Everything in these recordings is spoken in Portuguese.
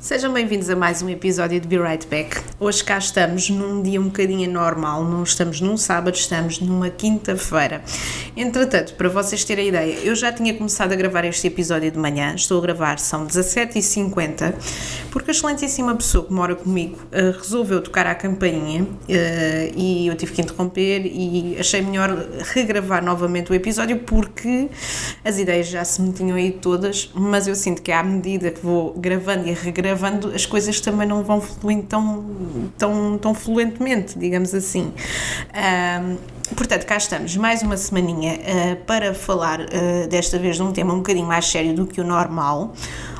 Sejam bem-vindos a mais um episódio de Be Right Back. Hoje cá estamos num dia um bocadinho normal, não estamos num sábado, estamos numa quinta-feira. Entretanto, para vocês terem a ideia, eu já tinha começado a gravar este episódio de manhã, estou a gravar, são 17h50, porque a excelentíssima pessoa que mora comigo uh, resolveu tocar à campainha uh, e eu tive que interromper e achei melhor regravar novamente o episódio porque as ideias já se me tinham ido todas, mas eu sinto que à medida que vou gravando e regravando, gravando, as coisas também não vão fluindo tão, tão, tão fluentemente, digamos assim. Um, portanto, cá estamos, mais uma semaninha uh, para falar uh, desta vez de um tema um bocadinho mais sério do que o normal.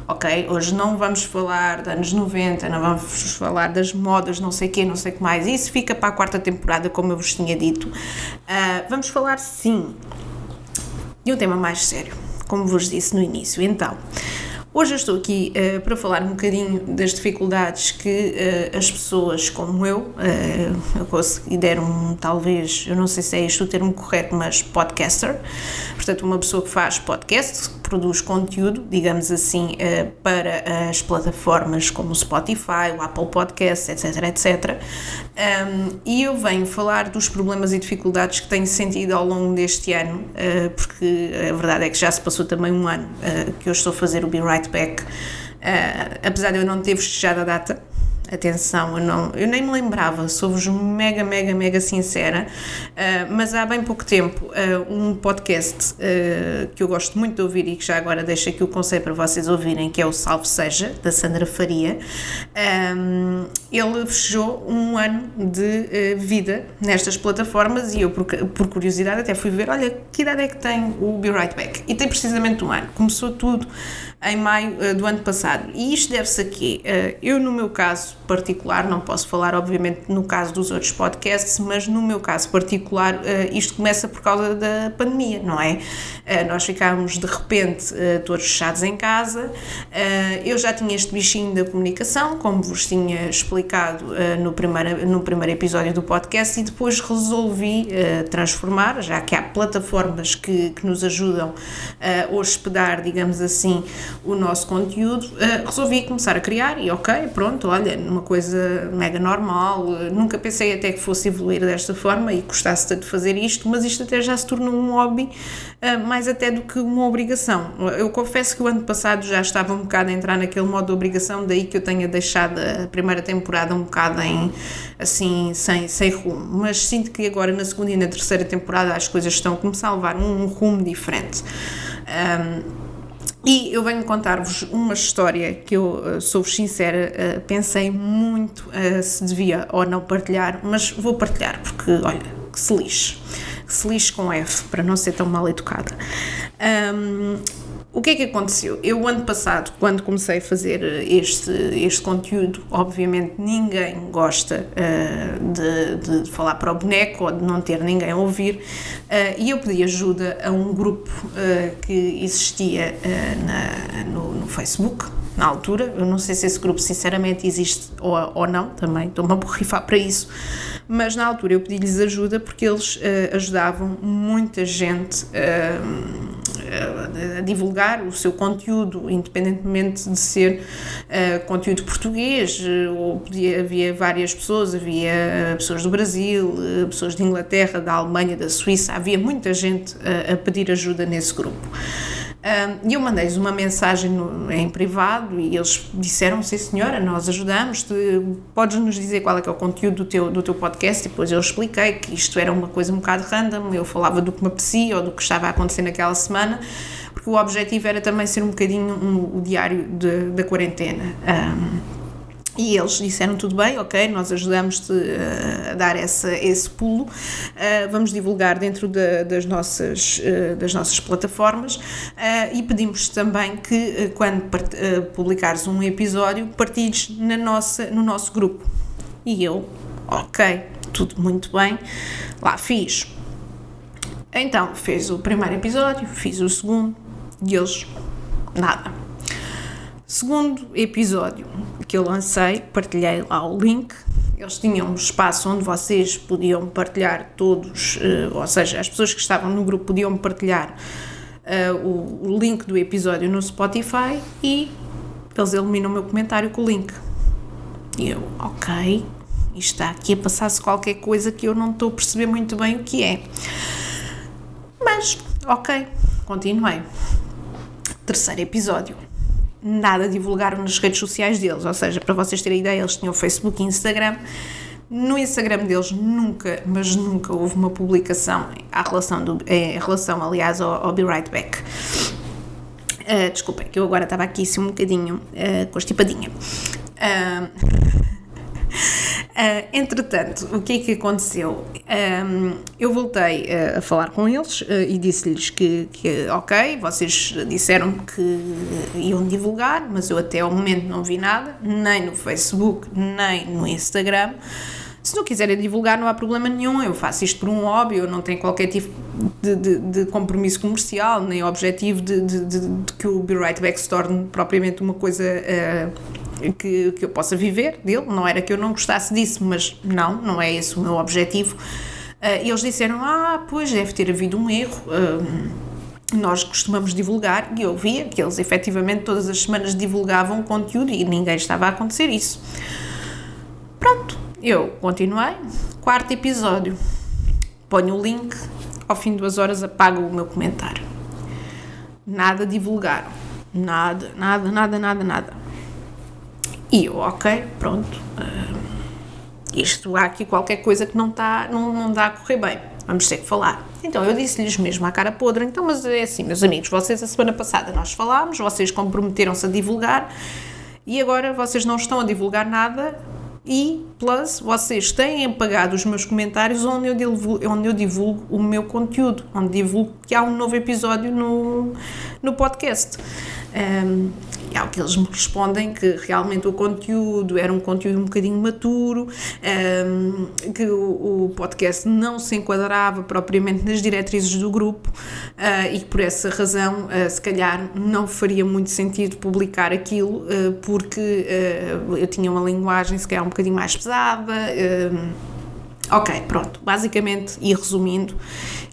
Ok, hoje não vamos falar de anos 90, não vamos falar das modas, não sei o quê, não sei o que mais. Isso fica para a quarta temporada, como eu vos tinha dito. Uh, vamos falar, sim, de um tema mais sério, como vos disse no início. Então, Hoje eu estou aqui uh, para falar um bocadinho das dificuldades que uh, as pessoas como eu, uh, eu talvez, eu não sei se é este o termo correto, mas podcaster, portanto uma pessoa que faz podcast, produz conteúdo, digamos assim, para as plataformas como o Spotify, o Apple Podcasts, etc, etc. E eu venho falar dos problemas e dificuldades que tenho sentido ao longo deste ano, porque a verdade é que já se passou também um ano que eu estou a fazer o Be Right Back, apesar de eu não ter festejado a data, Atenção, eu, não, eu nem me lembrava, sou-vos mega, mega, mega sincera, uh, mas há bem pouco tempo, uh, um podcast uh, que eu gosto muito de ouvir e que já agora deixo aqui o conselho para vocês ouvirem, que é o Salve Seja, da Sandra Faria, um, ele fechou um ano de vida nestas plataformas e eu, por, por, curiosidade, até fui ver, olha, que idade é que tem o Be Right Back? E tem precisamente um ano. Começou tudo em maio do ano passado. E isto deve-se a quê? eu, no meu caso, particular, não posso falar, obviamente, no caso dos outros podcasts, mas no meu caso particular, eh, isto começa por causa da pandemia, não é? Eh, nós ficámos de repente eh, todos fechados em casa. Eu já tinha este bichinho da comunicação, como vos tinha explicado no primeiro, no primeiro episódio do podcast, e depois resolvi transformar, já que há plataformas que, que nos ajudam a hospedar, digamos assim, o nosso conteúdo, resolvi começar a criar e ok, pronto, olha, uma coisa mega normal, nunca pensei até que fosse evoluir desta forma e gostasse de fazer isto, mas isto até já se tornou um hobby uh, mais até do que uma obrigação. Eu confesso que o ano passado já estava um bocado a entrar naquele modo de obrigação, daí que eu tenha deixado a primeira temporada um bocado em assim, sem, sem rumo, mas sinto que agora na segunda e na terceira temporada as coisas estão a começar a levar um, um rumo diferente. Um, e eu venho contar-vos uma história que eu, eh, sou-vos sincera, eh, pensei muito uh, se devia ou não partilhar, mas vou partilhar porque, olha, que se lixe. Que se lixe com F, para não ser tão mal educada. Um, o que é que aconteceu? Eu, ano passado, quando comecei a fazer este, este conteúdo, obviamente ninguém gosta uh, de, de, falar para o boneco ou de não ter ninguém a ouvir, uh, e eu pedi ajuda a um grupo uh, que existia na, no, no, Facebook, na altura. Eu não sei se esse grupo, sinceramente, existe ou, ou não, também estou-me a borrifar para isso, mas na altura eu pedi-lhes ajuda porque eles ajudavam muita gente a divulgar o seu conteúdo, independentemente de ser uh, conteúdo português, eh, ou podia, havia várias pessoas, havia eh, pessoas do Brasil, pessoas de Inglaterra, da Alemanha, da Suíça, havia muita gente a pedir ajuda nesse grupo. E eu mandei-lhes uma mensagem no, em privado e eles disseram: Sim, senhora, nós ajudamos. -te, podes nos dizer qual é que é o conteúdo do teu, do teu podcast? E depois eu expliquei que isto era uma coisa um bocado random. Eu falava do que me apetecia ou do que estava a acontecer naquela semana, porque o objetivo era também ser um bocadinho um, o diário de, da quarentena. Um, e eles disseram tudo bem, ok, nós ajudamos-te uh, a dar essa, esse pulo, uh, vamos divulgar dentro de, das, nossas, uh, das nossas plataformas e pedimos também que quando publicares um episódio partilhes na nossa, no nosso grupo. E eu, ok, tudo muito bem, lá fiz. Então, fez o primeiro episódio, fiz o segundo e eles, nada. Segundo episódio, que eu lancei, partilhei lá o link, eles tinham um espaço onde vocês podiam partilhar todos, uh, ou seja, as pessoas que estavam no grupo podiam partilhar uh, o, o, link do episódio no Spotify e eles eliminam o meu comentário com o link. E eu, ok, está aqui a passar-se qualquer coisa que eu não estou a perceber muito bem o que é. Mas, ok, continuei. Terceiro episódio. Nada divulgaram nas redes sociais deles, ou seja, para vocês terem ideia, eles tinham Facebook e Instagram. No Instagram deles nunca, mas nunca houve uma publicação em relação, do, em relação aliás, ao, ao Be Right Back. Uh, desculpem, que eu agora estava aqui assim um bocadinho uh, constipadinha. Uh, Uh, entretanto, o que é que aconteceu? Um, eu voltei uh, a falar com eles uh, e disse-lhes que, que, ok, vocês disseram que iam divulgar, mas eu até ao momento não vi nada, nem no Facebook, nem no Instagram. Se não quiserem divulgar, não há problema nenhum. Eu faço isto por um hobby, eu não tenho qualquer tipo de, de, de compromisso comercial, nem objetivo de, de, que o Be Right Back se torne propriamente uma coisa uh, que, que eu possa viver dele. Não era que eu não gostasse disso, mas não, não é esse o meu objetivo. Uh, eles disseram: Ah, pois deve ter havido um erro. Uh, nós costumamos divulgar, e eu via que eles efetivamente todas as semanas divulgavam conteúdo e ninguém estava a acontecer isso. Pronto, eu continuei, quarto episódio, ponho o link, ao fim de duas horas apago o meu comentário. Nada divulgaram, nada, nada, nada, nada, nada. E eu, ok, pronto, uh, isto há aqui qualquer coisa que não, está, não, não dá a correr bem, vamos ter que falar. Então eu disse-lhes mesmo à cara podre, então, mas é assim, meus amigos, vocês a semana passada nós falámos, vocês comprometeram-se a divulgar e agora vocês não estão a divulgar nada e, plus, vocês têm pagado os meus comentários onde eu, divulgo, onde eu divulgo o meu conteúdo, onde divulgo que há um novo episódio no, no podcast. Um, e há o que eles me respondem que realmente o conteúdo era um conteúdo um bocadinho maturo, um, que o, o, podcast não se enquadrava propriamente nas diretrizes do grupo uh, e que por essa razão, uh, se calhar, não faria muito sentido publicar aquilo, uh, porque eu tinha uma linguagem, se calhar, um bocadinho mais pesada. Ok, pronto. Basicamente, e resumindo,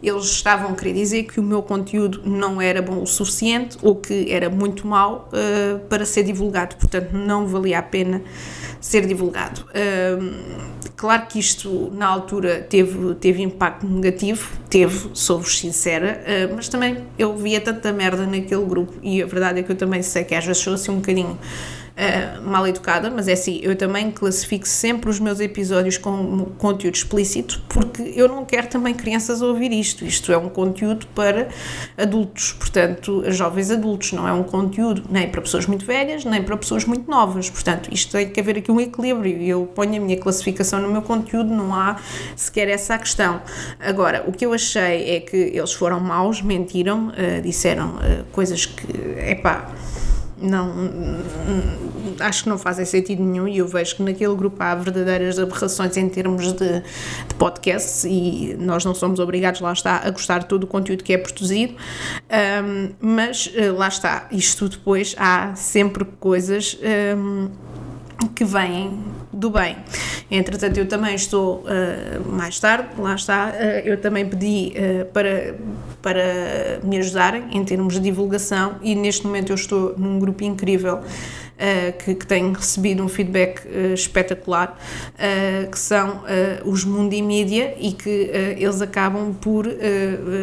eles estavam a querer dizer que o meu conteúdo não era bom o suficiente ou que era muito mau uh, para ser divulgado, portanto, não valia a pena ser divulgado. Uh, claro que isto, na altura, teve, teve impacto negativo, teve, sou-vos sincera, uh, mas também eu via tanta merda naquele grupo e a verdade é que eu também sei que às vezes sou assim um bocadinho uh, mal educada, mas é assim, eu também classifico sempre os meus episódios com conteúdo explícito, porque eu não quero também crianças ouvir isto. Isto é um conteúdo para adultos, portanto, jovens adultos, não é um conteúdo nem para pessoas muito velhas, nem para pessoas muito novas. Portanto, isto tem que haver aqui um equilíbrio. Eu ponho a minha classificação no meu conteúdo, não há sequer essa questão. Agora, o que eu achei é que eles foram maus, mentiram, uh, disseram uh, coisas que, epá, não acho que não fazem sentido nenhum e eu vejo que naquele grupo há verdadeiras aberrações em termos de, de e nós não somos obrigados, lá está, a gostar de todo o conteúdo que é produzido, um, mas eh, lá está, isto depois há sempre coisas um, que vêm do bem. Entretanto, eu também estou uh, mais tarde, lá está, uh, eu também pedi uh, para, para me ajudarem em termos de divulgação e neste momento eu estou num grupo incrível que, que têm recebido um feedback uh, espetacular, uh, que são os Mundi Media e que eles acabam por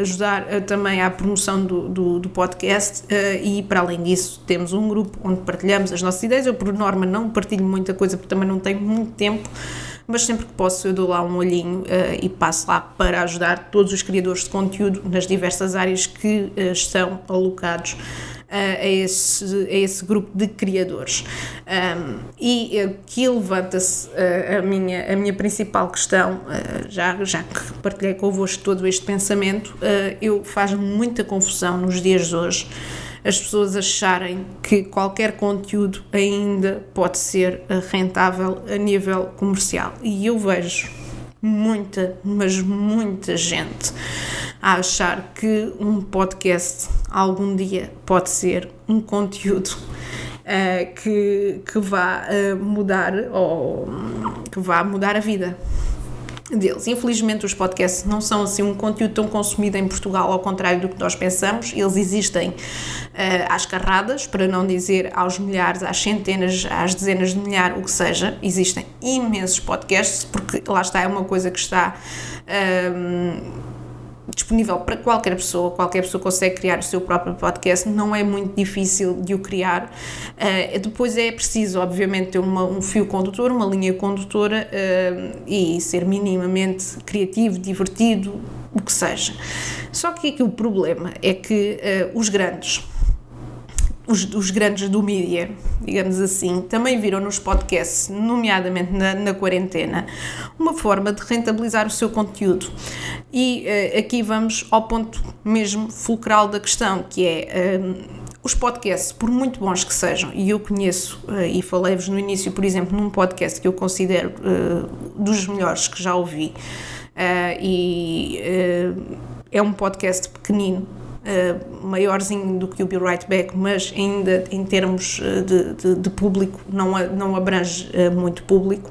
ajudar também à promoção do, do, do podcast e para além disso temos um grupo onde partilhamos as nossas ideias. Eu por norma não partilho muita coisa porque também não tenho muito tempo mas sempre que posso eu dou lá um olhinho uh, e passo lá para ajudar todos os criadores de conteúdo nas diversas áreas que uh, estão alocados a, esse, a esse grupo de criadores. Um, e aqui levanta-se a, minha, a minha principal questão, já, já que partilhei convosco todo este pensamento, eu faz-me muita confusão nos dias de hoje as pessoas acharem que qualquer conteúdo ainda pode ser rentável a nível comercial. E eu vejo muita, mas muita gente a achar que um podcast algum dia pode ser um conteúdo uh, que, que vá uh, mudar ou que vá mudar a vida deles. Infelizmente, os podcasts não são assim um conteúdo tão consumido em Portugal, ao contrário do que nós pensamos. Eles existem uh, às carradas, para não dizer aos milhares, às centenas, às dezenas de milhares, o que seja. Existem imensos podcasts, porque lá está, é uma coisa que está. Uh, disponível para qualquer pessoa, qualquer pessoa consegue criar o seu próprio podcast, não é muito difícil de o criar. Uh, depois é preciso, obviamente, ter uma, um fio condutor, uma linha condutora uh, e ser minimamente criativo, divertido, o que seja. Só que aqui o problema é que uh, os grandes os, os, grandes do mídia, digamos assim, também viram nos podcasts, nomeadamente na, na quarentena, uma forma de rentabilizar o seu conteúdo. E uh, aqui vamos ao ponto mesmo fulcral da questão, que é. Uh, os podcasts, por muito bons que sejam, e eu conheço, uh, e falei-vos no início, por exemplo, num podcast que eu considero dos melhores que já ouvi, e é um podcast pequenino, Uh, maiorzinho do que o Be Right Back, mas ainda em termos uh, de, de, de, público não, não abrange uh, muito público.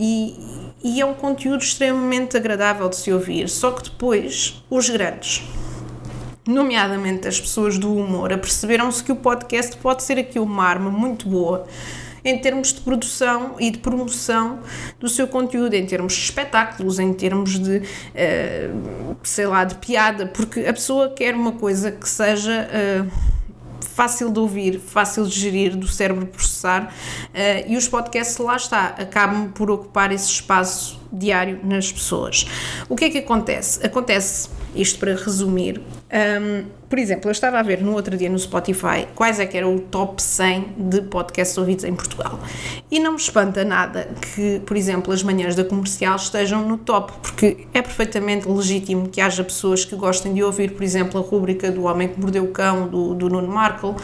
e, e é um conteúdo extremamente agradável de se ouvir. Só que depois, os grandes, nomeadamente as pessoas do humor, aperceberam-se que o podcast pode ser aqui uma arma muito boa em termos de produção e de promoção do seu conteúdo, em termos de espetáculos, em termos de, uh, sei lá, de piada, porque a pessoa quer uma coisa que seja. Uh, fácil de ouvir, fácil de gerir, do cérebro processar, uh, e os podcasts lá está, acabam por ocupar esse espaço diário nas pessoas. O que é que acontece? Acontece, isto para resumir, um, por exemplo, eu estava a ver no outro dia no Spotify quais é que era o top 100 de podcasts ouvidos em Portugal. E não me espanta nada que, por exemplo, as manhãs da comercial estejam no top, porque é perfeitamente legítimo que haja pessoas que gostem de ouvir, por exemplo, a rúbrica do Homem que Mordeu o Cão, do, do Nuno Markle,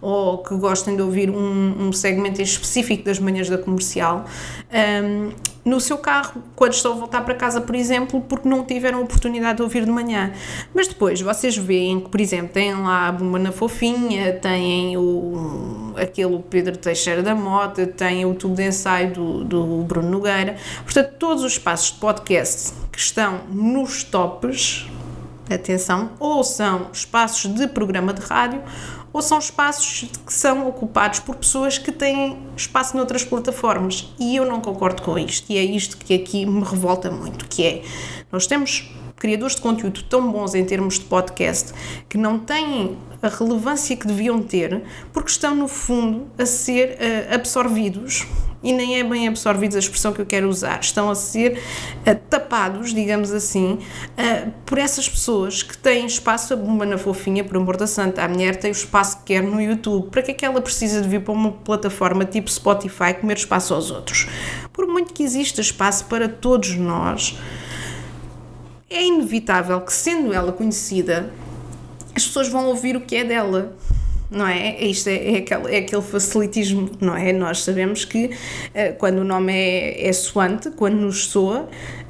ou que gostem de ouvir um, um segmento específico das manhãs da comercial. Um, no seu carro, quando estão a voltar para casa, por exemplo, porque não tiveram oportunidade de ouvir de manhã. Mas depois vocês veem que, por exemplo, têm lá a Bumba na Fofinha, têm o, aquele Pedro Teixeira da Mota, têm o tubo de ensaio do, do Bruno Nogueira. Portanto, todos os espaços de podcast que estão nos tops, atenção, ou são espaços de programa de rádio, ou são espaços que são ocupados por pessoas que têm espaço noutras plataformas. E eu não concordo com isto, e é isto que aqui me revolta muito, que é, nós temos criadores de conteúdo tão bons em termos de podcast que não têm a relevância que deviam ter porque estão, no fundo, a ser uh, absorvidos e nem é bem absorvidos a expressão que eu quero usar, estão a ser uh, tapados, digamos assim, uh, por essas pessoas que têm espaço, a bomba na fofinha, por amor da santa, a mulher tem o espaço que quer no YouTube, para que é que ela precisa de vir para uma plataforma tipo Spotify comer espaço aos outros? Por muito que exista espaço para todos nós, é inevitável que, sendo ela conhecida, as pessoas vão ouvir o que é dela. Não é? Isto é, é, aquele, é aquele facilitismo, não é? Nós sabemos que uh, quando o nome é, é soante, quando nos soa,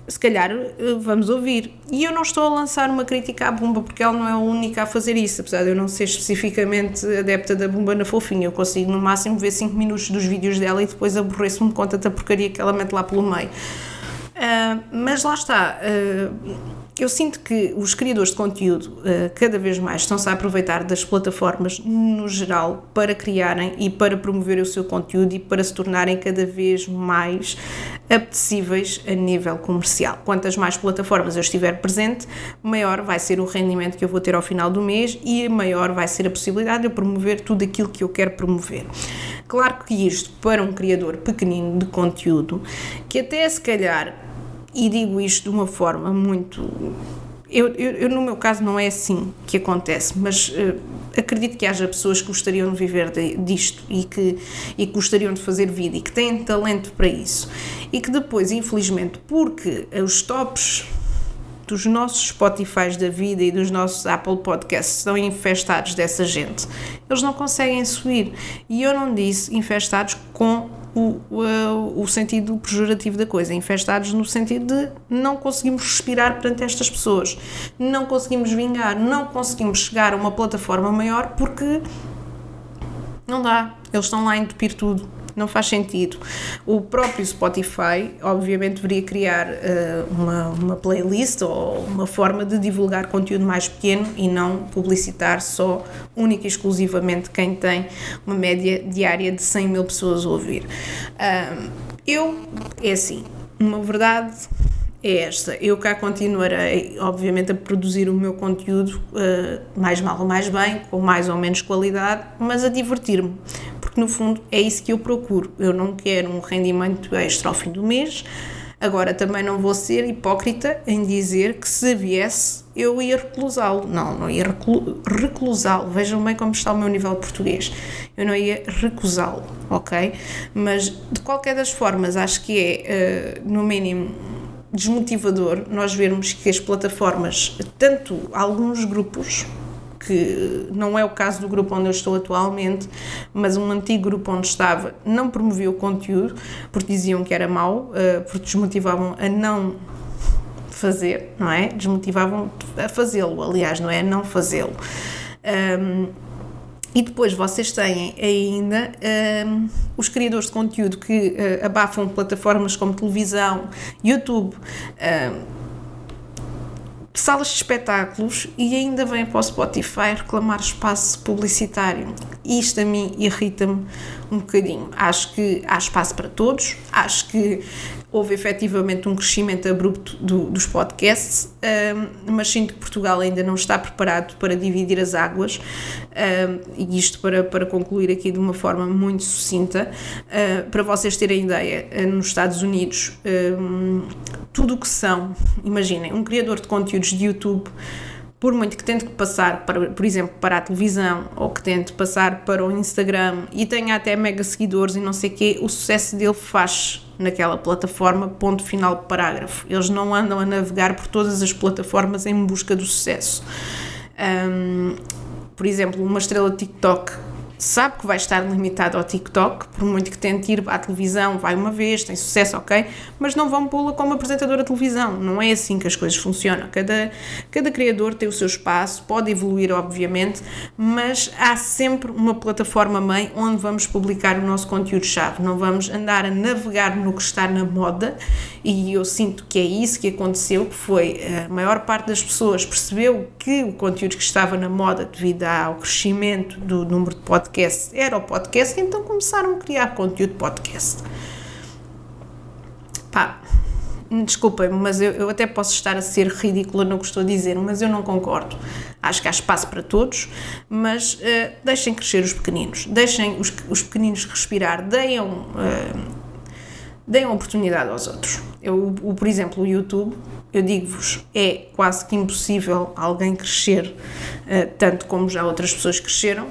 se calhar uh, vamos ouvir. E eu não estou a lançar uma crítica à Bumba, porque ela não é a única a fazer isso, apesar de eu não ser especificamente adepta da Bumba na fofinha. Eu consigo no máximo ver 5 minutos dos vídeos dela e depois aborreço-me com tanta porcaria que ela mete lá pelo meio. Uh, mas lá está. Uh, eu sinto que os criadores de conteúdo uh, cada vez mais estão-se a aproveitar das plataformas no geral para criarem e para promover o seu conteúdo e para se tornarem cada vez mais apetecíveis a nível comercial. Quantas mais plataformas eu estiver presente, maior vai ser o rendimento que eu vou ter ao final do mês e maior vai ser a possibilidade de eu promover tudo aquilo que eu quero promover. Claro que isto, para um criador pequenino de conteúdo, que até se calhar e digo isto de uma forma muito. Eu, eu, eu, no meu caso não é assim que acontece, mas uh, acredito que haja pessoas que gostariam de viver de, disto e que, e que gostariam de fazer vida e que têm talento para isso e que depois, infelizmente, porque os tops dos nossos Spotify da vida e dos nossos Apple Podcasts estão infestados dessa gente, eles não conseguem subir. E eu não disse infestados com o, o, o sentido pejorativo da coisa, infestados no sentido de não conseguimos respirar perante estas pessoas, não conseguimos vingar, não conseguimos chegar a uma plataforma maior porque não dá, eles estão lá a entupir tudo não faz sentido. O próprio Spotify, obviamente, deveria criar uh, uma, uma playlist ou uma forma de divulgar conteúdo mais pequeno e não publicitar só, única e exclusivamente, quem tem uma média diária de 100 mil pessoas a ouvir. Uh, eu, é assim, uma verdade é esta. Eu cá continuarei, obviamente, a produzir o meu conteúdo uh, mais mal ou mais bem, com mais ou menos qualidade, mas a divertir-me, porque no fundo é isso que eu procuro. Eu não quero um rendimento extra ao fim do mês. Agora, também não vou ser hipócrita em dizer que se viesse eu ia reclusá-lo. Não, não ia reclusá-lo. Vejam bem como está o meu nível de português. Eu não ia recusá-lo, ok? Mas, de qualquer das formas, acho que é, uh, no mínimo, desmotivador nós vermos que as plataformas, tanto alguns grupos, que não é o caso do grupo onde eu estou atualmente, mas um antigo grupo onde estava, não promovia o conteúdo porque diziam que era mau, eh, porque desmotivavam a não fazer, não é? Desmotivavam a fazê-lo, aliás, não é? A não fazê-lo. Um, e depois vocês têm ainda um, os criadores de conteúdo que uh, abafam plataformas como televisão, YouTube, um, salas de espetáculos e ainda vêm para o Spotify reclamar espaço publicitário. Isto a mim irrita-me um bocadinho. Acho que há espaço para todos, acho que houve efetivamente um crescimento abrupto do, dos podcasts, um, mas sinto que Portugal ainda não está preparado para dividir as águas, um, e isto para, para concluir aqui de uma forma muito sucinta. Uh, para vocês terem ideia, uh, nos Estados Unidos, um, tudo o que são, imaginem, um criador de conteúdos de YouTube por muito que tente passar, para, por exemplo, para a televisão ou que tente passar para o Instagram e tenha até mega seguidores e não sei o quê, o sucesso dele faz naquela plataforma, ponto final parágrafo. Eles não andam a navegar por todas as plataformas em busca do sucesso. Um, por exemplo, uma estrela TikTok sabe que vai estar limitado ao TikTok, por muito que tente ir à televisão, vai uma vez, tem sucesso, ok, mas não vão pô-la como apresentadora de televisão, não é assim que as coisas funcionam. Cada, cada criador tem o seu espaço, pode evoluir, obviamente, mas há sempre uma plataforma mãe onde vamos publicar o nosso conteúdo-chave, não vamos andar a navegar no que está na moda e eu sinto que é isso que aconteceu, que foi a maior parte das pessoas percebeu que o conteúdo que estava na moda devido ao crescimento do número de podcasts podcast era o podcast, então começaram a criar conteúdo podcast. Pá, desculpem-me, mas eu, eu, até posso estar a ser ridícula no que estou a dizer, mas eu não concordo. Acho que há espaço para todos, mas uh, deixem crescer os pequeninos, deixem os, os pequeninos respirar, deem, uh, deem oportunidade aos outros. Eu, por exemplo, o YouTube eu digo-vos, é quase que impossível alguém crescer uh, tanto como já outras pessoas cresceram, uh,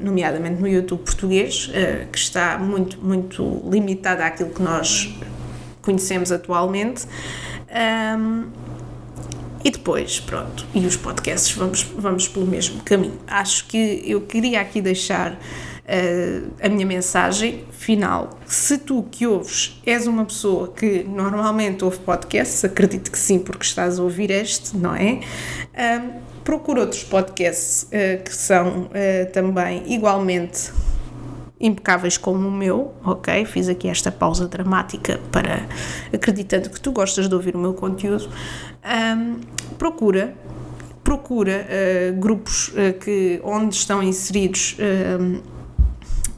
nomeadamente no YouTube português, uh, que está muito, muito limitado àquilo que nós conhecemos atualmente. Um, e depois, pronto, e os podcasts vamos, vamos pelo mesmo caminho. Acho que eu queria aqui deixar uh, a minha mensagem final. Se tu que ouves és uma pessoa que normalmente ouve podcasts, acredito que sim, porque estás a ouvir este, não é? Uh, procura outros podcasts uh, que são também igualmente impecáveis como o meu, ok? Fiz aqui esta pausa dramática para acreditando que tu gostas de ouvir o meu conteúdo. Um, procura procura uh, grupos uh, que onde estão inseridos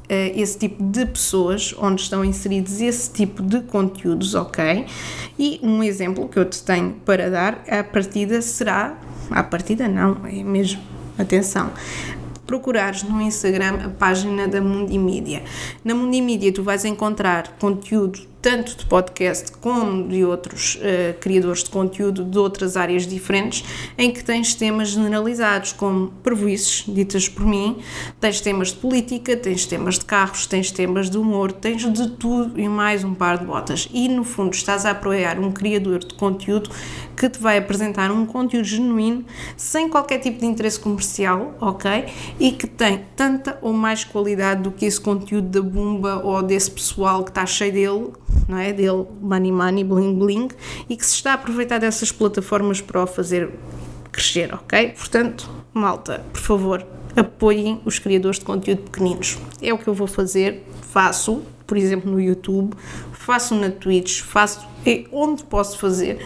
esse tipo de pessoas, onde estão inseridos esse tipo de conteúdos, ok? E um exemplo que eu te tenho para dar, a partida será, a partida não, é mesmo, atenção, procurares no Instagram a página da Mundimídia. Na Mundimídia tu vais encontrar conteúdo tanto de podcast como de outros uh, criadores de conteúdo de outras áreas diferentes, em que tens temas generalizados, como prejuízos, ditas por mim, tens temas de política, tens temas de carros, tens temas de humor, tens de tudo e mais um par de botas. E no fundo estás a apoiar um criador de conteúdo que te vai apresentar um conteúdo genuíno, sem qualquer tipo de interesse comercial, ok? E que tem tanta ou mais qualidade do que esse conteúdo da Bumba ou desse pessoal que está cheio dele não é? Dele, Money Money, Bling Bling, e que se está a aproveitar dessas plataformas para o fazer crescer, ok? Portanto, malta, por favor, apoiem os criadores de conteúdo pequeninos. É o que eu vou fazer, faço, por exemplo, no YouTube, faço na Twitch, faço é onde posso fazer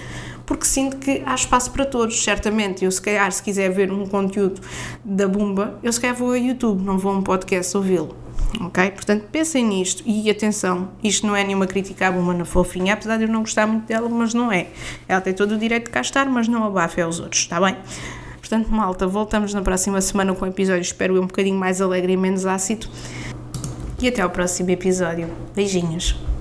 porque sinto que há espaço para todos, certamente. Eu, se calhar, se quiser ver um conteúdo da Bumba, eu se calhar vou ao YouTube, não vou a um podcast ouvi-lo. Ok? Portanto, pensem nisto e atenção, isto não é nenhuma crítica à Bumba na fofinha, apesar de eu não gostar muito dela, mas não é. Ela tem todo o direito de cá estar, mas não abafa aos outros, está bem? Portanto, malta, voltamos na próxima semana com um episódio, espero eu, um bocadinho mais alegre e menos ácido. E até ao próximo episódio. Beijinhos.